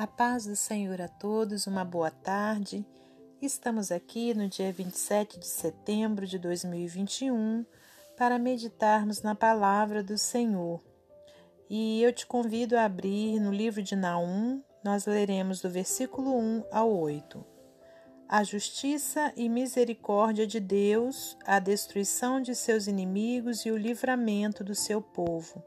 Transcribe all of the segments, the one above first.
A paz do Senhor a todos, uma boa tarde. Estamos aqui no dia 27 de setembro de 2021 para meditarmos na palavra do Senhor. E eu te convido a abrir no livro de Naum, nós leremos do versículo 1 ao 8. A justiça e misericórdia de Deus, a destruição de seus inimigos e o livramento do seu povo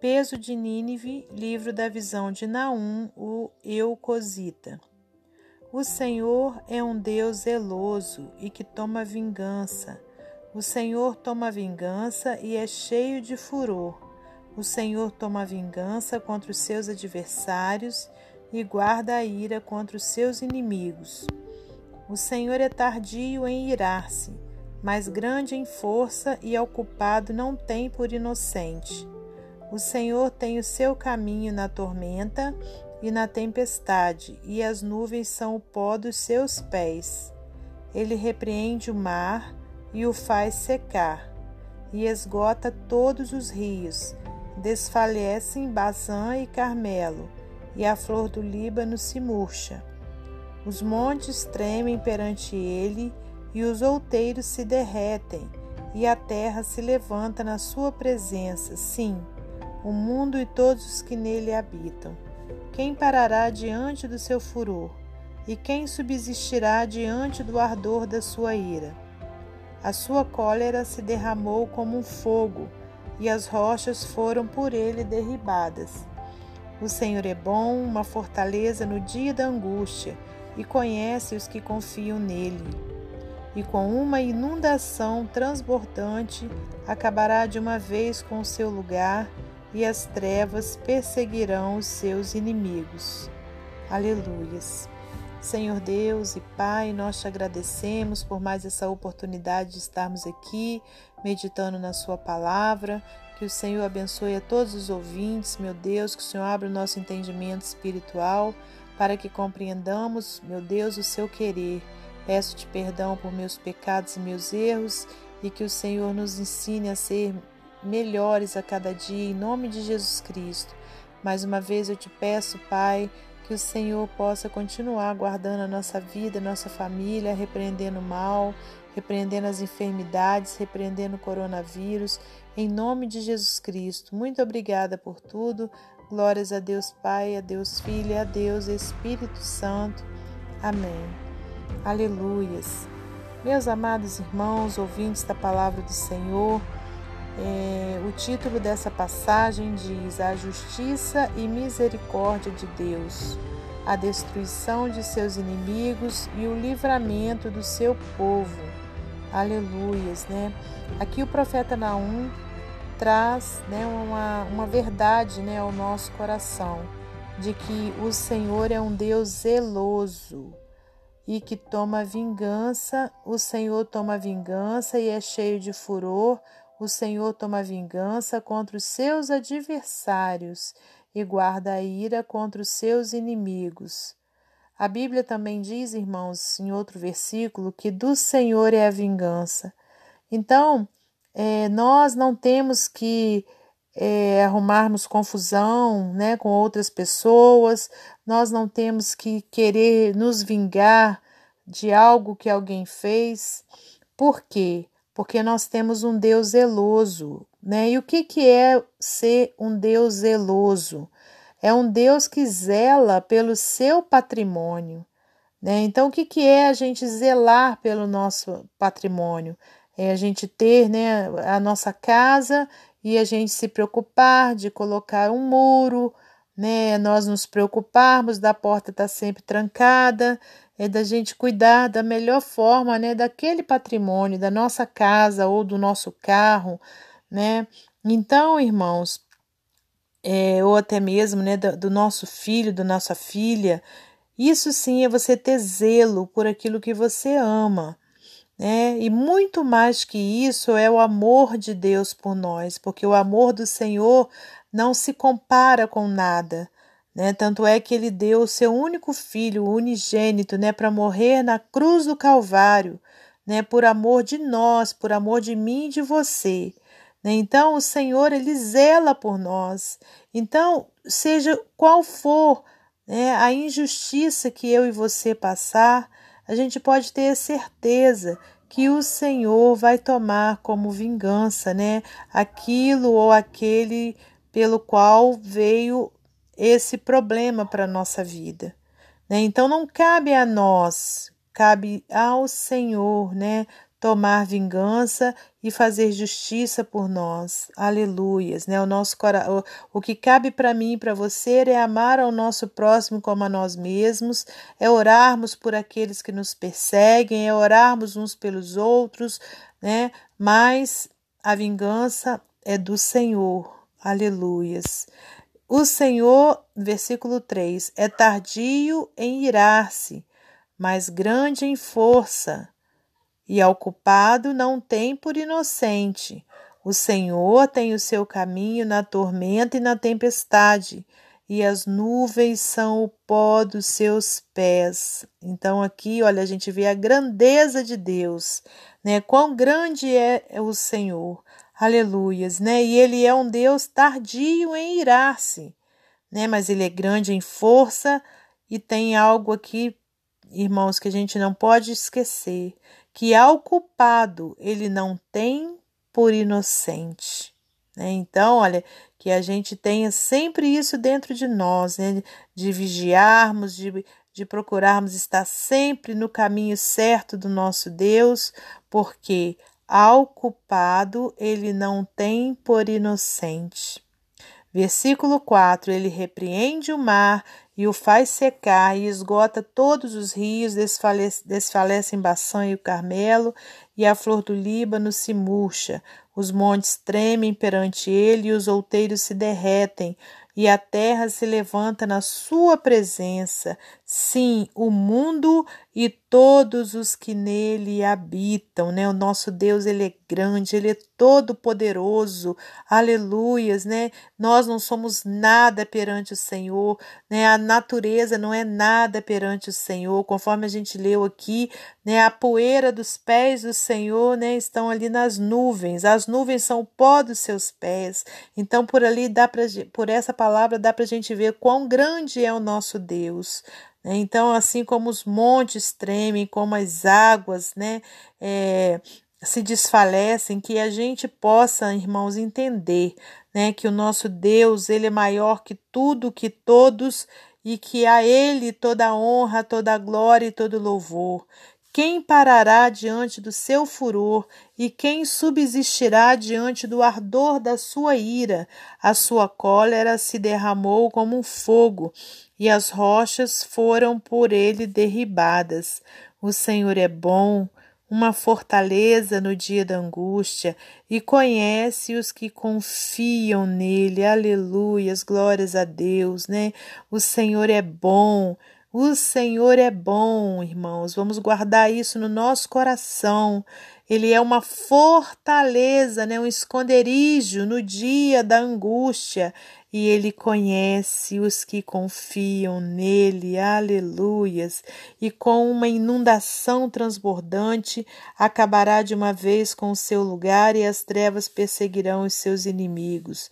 Peso de Nínive, livro da visão de Naum, o Eucosita. O Senhor é um Deus zeloso e que toma vingança. O Senhor toma vingança e é cheio de furor. O Senhor toma vingança contra os seus adversários e guarda a ira contra os seus inimigos. O Senhor é tardio em irar-se, mas grande em força e ao culpado não tem por inocente. O Senhor tem o seu caminho na tormenta e na tempestade, e as nuvens são o pó dos seus pés. Ele repreende o mar e o faz secar, e esgota todos os rios. Desfalecem Bazã e Carmelo, e a flor do Líbano se murcha. Os montes tremem perante ele, e os outeiros se derretem, e a terra se levanta na sua presença. Sim, o mundo e todos os que nele habitam. Quem parará diante do seu furor? E quem subsistirá diante do ardor da sua ira? A sua cólera se derramou como um fogo, e as rochas foram por ele derribadas. O Senhor é bom, uma fortaleza no dia da angústia, e conhece os que confiam nele. E com uma inundação transbordante acabará de uma vez com o seu lugar e as trevas perseguirão os seus inimigos. Aleluias. Senhor Deus e Pai, nós te agradecemos por mais essa oportunidade de estarmos aqui meditando na Sua palavra. Que o Senhor abençoe a todos os ouvintes, meu Deus, que o Senhor abra o nosso entendimento espiritual para que compreendamos, meu Deus, o seu querer. Peço-te perdão por meus pecados e meus erros e que o Senhor nos ensine a ser melhores a cada dia, em nome de Jesus Cristo. Mais uma vez eu te peço, Pai, que o Senhor possa continuar guardando a nossa vida, nossa família, repreendendo o mal, repreendendo as enfermidades, repreendendo o coronavírus, em nome de Jesus Cristo. Muito obrigada por tudo. Glórias a Deus Pai, a Deus Filho, a Deus Espírito Santo. Amém. Aleluias. Meus amados irmãos, ouvintes da palavra do Senhor, é, o título dessa passagem diz: A justiça e misericórdia de Deus, a destruição de seus inimigos e o livramento do seu povo. Aleluias, né? Aqui o profeta Naum traz né, uma, uma verdade né, ao nosso coração, de que o Senhor é um Deus zeloso e que toma vingança, o Senhor toma vingança e é cheio de furor o Senhor toma vingança contra os seus adversários e guarda a ira contra os seus inimigos. A Bíblia também diz, irmãos, em outro versículo, que do Senhor é a vingança. Então, é, nós não temos que é, arrumarmos confusão né, com outras pessoas, nós não temos que querer nos vingar de algo que alguém fez. Por quê? Porque nós temos um Deus zeloso, né? E o que, que é ser um Deus zeloso? É um Deus que zela pelo seu patrimônio, né? Então, o que, que é a gente zelar pelo nosso patrimônio? É a gente ter né, a nossa casa e a gente se preocupar de colocar um muro, né? Nós nos preocuparmos da porta estar tá sempre trancada, é da gente cuidar da melhor forma, né, daquele patrimônio, da nossa casa ou do nosso carro, né? Então, irmãos, é, ou até mesmo, né, do, do nosso filho, da nossa filha, isso sim é você ter zelo por aquilo que você ama, né? E muito mais que isso é o amor de Deus por nós, porque o amor do Senhor não se compara com nada. Né? Tanto é que ele deu o seu único filho, unigênito, né, para morrer na cruz do Calvário, né, por amor de nós, por amor de mim e de você. Né? Então, o Senhor, ele zela por nós. Então, seja qual for né, a injustiça que eu e você passar, a gente pode ter certeza que o Senhor vai tomar como vingança, né, aquilo ou aquele pelo qual veio esse problema para a nossa vida. Né? Então não cabe a nós, cabe ao Senhor, né, tomar vingança e fazer justiça por nós. Aleluias, né? O nosso o, o que cabe para mim e para você é amar ao nosso próximo como a nós mesmos, é orarmos por aqueles que nos perseguem, é orarmos uns pelos outros, né? Mas a vingança é do Senhor. Aleluias. O Senhor, versículo 3, é tardio em irar-se, mas grande em força e ao culpado não tem por inocente. O Senhor tem o seu caminho na tormenta e na tempestade, e as nuvens são o pó dos seus pés. Então aqui, olha, a gente vê a grandeza de Deus, né? Quão grande é o Senhor. Aleluias, né? E ele é um Deus tardio em irar-se, né? Mas ele é grande em força e tem algo aqui, irmãos, que a gente não pode esquecer que ao culpado ele não tem por inocente. Né? Então, olha, que a gente tenha sempre isso dentro de nós, né? de vigiarmos, de, de procurarmos estar sempre no caminho certo do nosso Deus, porque ao culpado ele não tem por inocente. Versículo 4: Ele repreende o mar e o faz secar e esgota todos os rios, desfalece, desfalecem Baçã e o Carmelo, e a flor do Líbano se murcha. Os montes tremem perante ele e os outeiros se derretem, e a terra se levanta na sua presença. Sim, o mundo e todos os que nele habitam, né? O nosso Deus, ele é grande, ele é todo poderoso. Aleluias, né? Nós não somos nada perante o Senhor, né? A natureza não é nada perante o Senhor, conforme a gente leu aqui, né? A poeira dos pés do Senhor, né, estão ali nas nuvens. As nuvens são o pó dos seus pés. Então por ali dá para por essa palavra dá para a gente ver quão grande é o nosso Deus. Né? Então, assim como os montes tremem, como as águas, né, é, se desfalecem, que a gente possa, irmãos, entender, né, que o nosso Deus, ele é maior que tudo, que todos, e que a ele toda honra, toda glória e todo louvor. Quem parará diante do seu furor e quem subsistirá diante do ardor da sua ira? A sua cólera se derramou como um fogo e as rochas foram por ele derribadas. O Senhor é bom, uma fortaleza no dia da angústia, e conhece os que confiam nele. Aleluias, glórias a Deus, né? O Senhor é bom. O Senhor é bom, irmãos. Vamos guardar isso no nosso coração. Ele é uma fortaleza, né? um esconderijo no dia da angústia e ele conhece os que confiam nele, aleluias, e com uma inundação transbordante acabará de uma vez com o seu lugar e as trevas perseguirão os seus inimigos.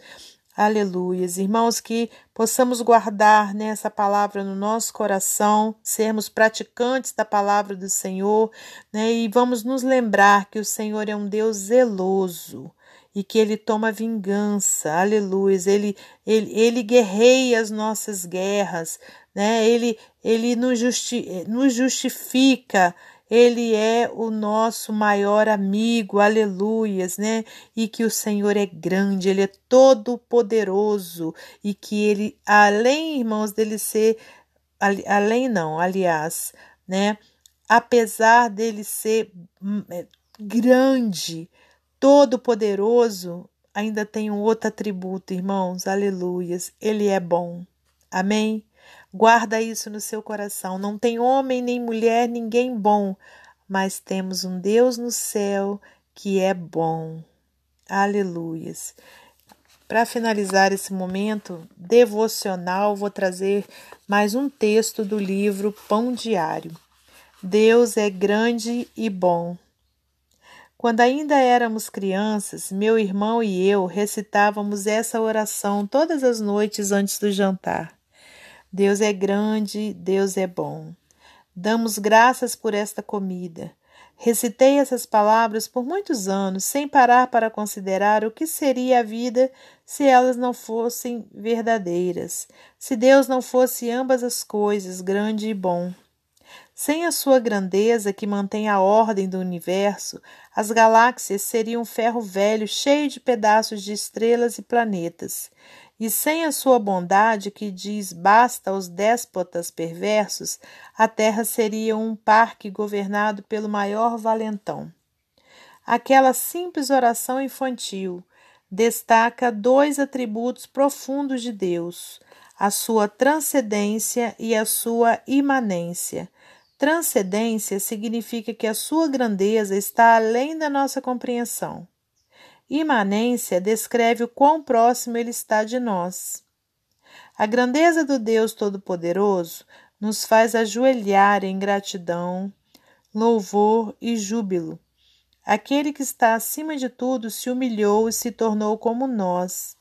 Aleluias. Irmãos, que possamos guardar nessa palavra no nosso coração, sermos praticantes da palavra do Senhor, né? E vamos nos lembrar que o Senhor é um Deus zeloso e que ele toma vingança, aleluia, ele, ele, ele guerreia as nossas guerras, né? ele, ele nos, justi nos justifica, ele é o nosso maior amigo, aleluias, né? E que o Senhor é grande, ele é todo poderoso e que ele, além, irmãos, dele ser, além não, aliás, né? Apesar dele ser hum, é, grande, Todo-Poderoso ainda tem um outro atributo, irmãos, aleluias. Ele é bom. Amém? Guarda isso no seu coração. Não tem homem, nem mulher, ninguém bom, mas temos um Deus no céu que é bom. Aleluias. Para finalizar esse momento devocional, vou trazer mais um texto do livro Pão Diário. Deus é grande e bom. Quando ainda éramos crianças, meu irmão e eu recitávamos essa oração todas as noites antes do jantar. Deus é grande, Deus é bom. Damos graças por esta comida. Recitei essas palavras por muitos anos, sem parar para considerar o que seria a vida se elas não fossem verdadeiras, se Deus não fosse ambas as coisas, grande e bom. Sem a sua grandeza que mantém a ordem do universo, as galáxias seriam um ferro velho cheio de pedaços de estrelas e planetas. E sem a sua bondade, que diz basta aos déspotas perversos, a terra seria um parque governado pelo maior valentão. Aquela simples oração infantil destaca dois atributos profundos de Deus: a sua transcendência e a sua imanência. Transcendência significa que a sua grandeza está além da nossa compreensão. Imanência descreve o quão próximo ele está de nós. A grandeza do Deus Todo-Poderoso nos faz ajoelhar em gratidão, louvor e júbilo. Aquele que está acima de tudo se humilhou e se tornou como nós.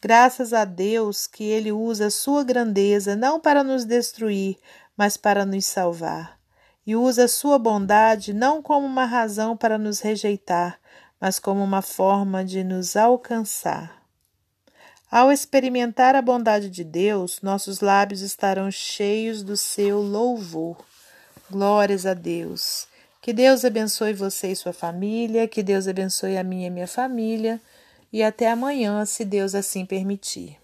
Graças a Deus que ele usa a sua grandeza não para nos destruir, mas para nos salvar. E usa a sua bondade não como uma razão para nos rejeitar, mas como uma forma de nos alcançar. Ao experimentar a bondade de Deus, nossos lábios estarão cheios do seu louvor. Glórias a Deus. Que Deus abençoe você e sua família, que Deus abençoe a minha e minha família, e até amanhã, se Deus assim permitir.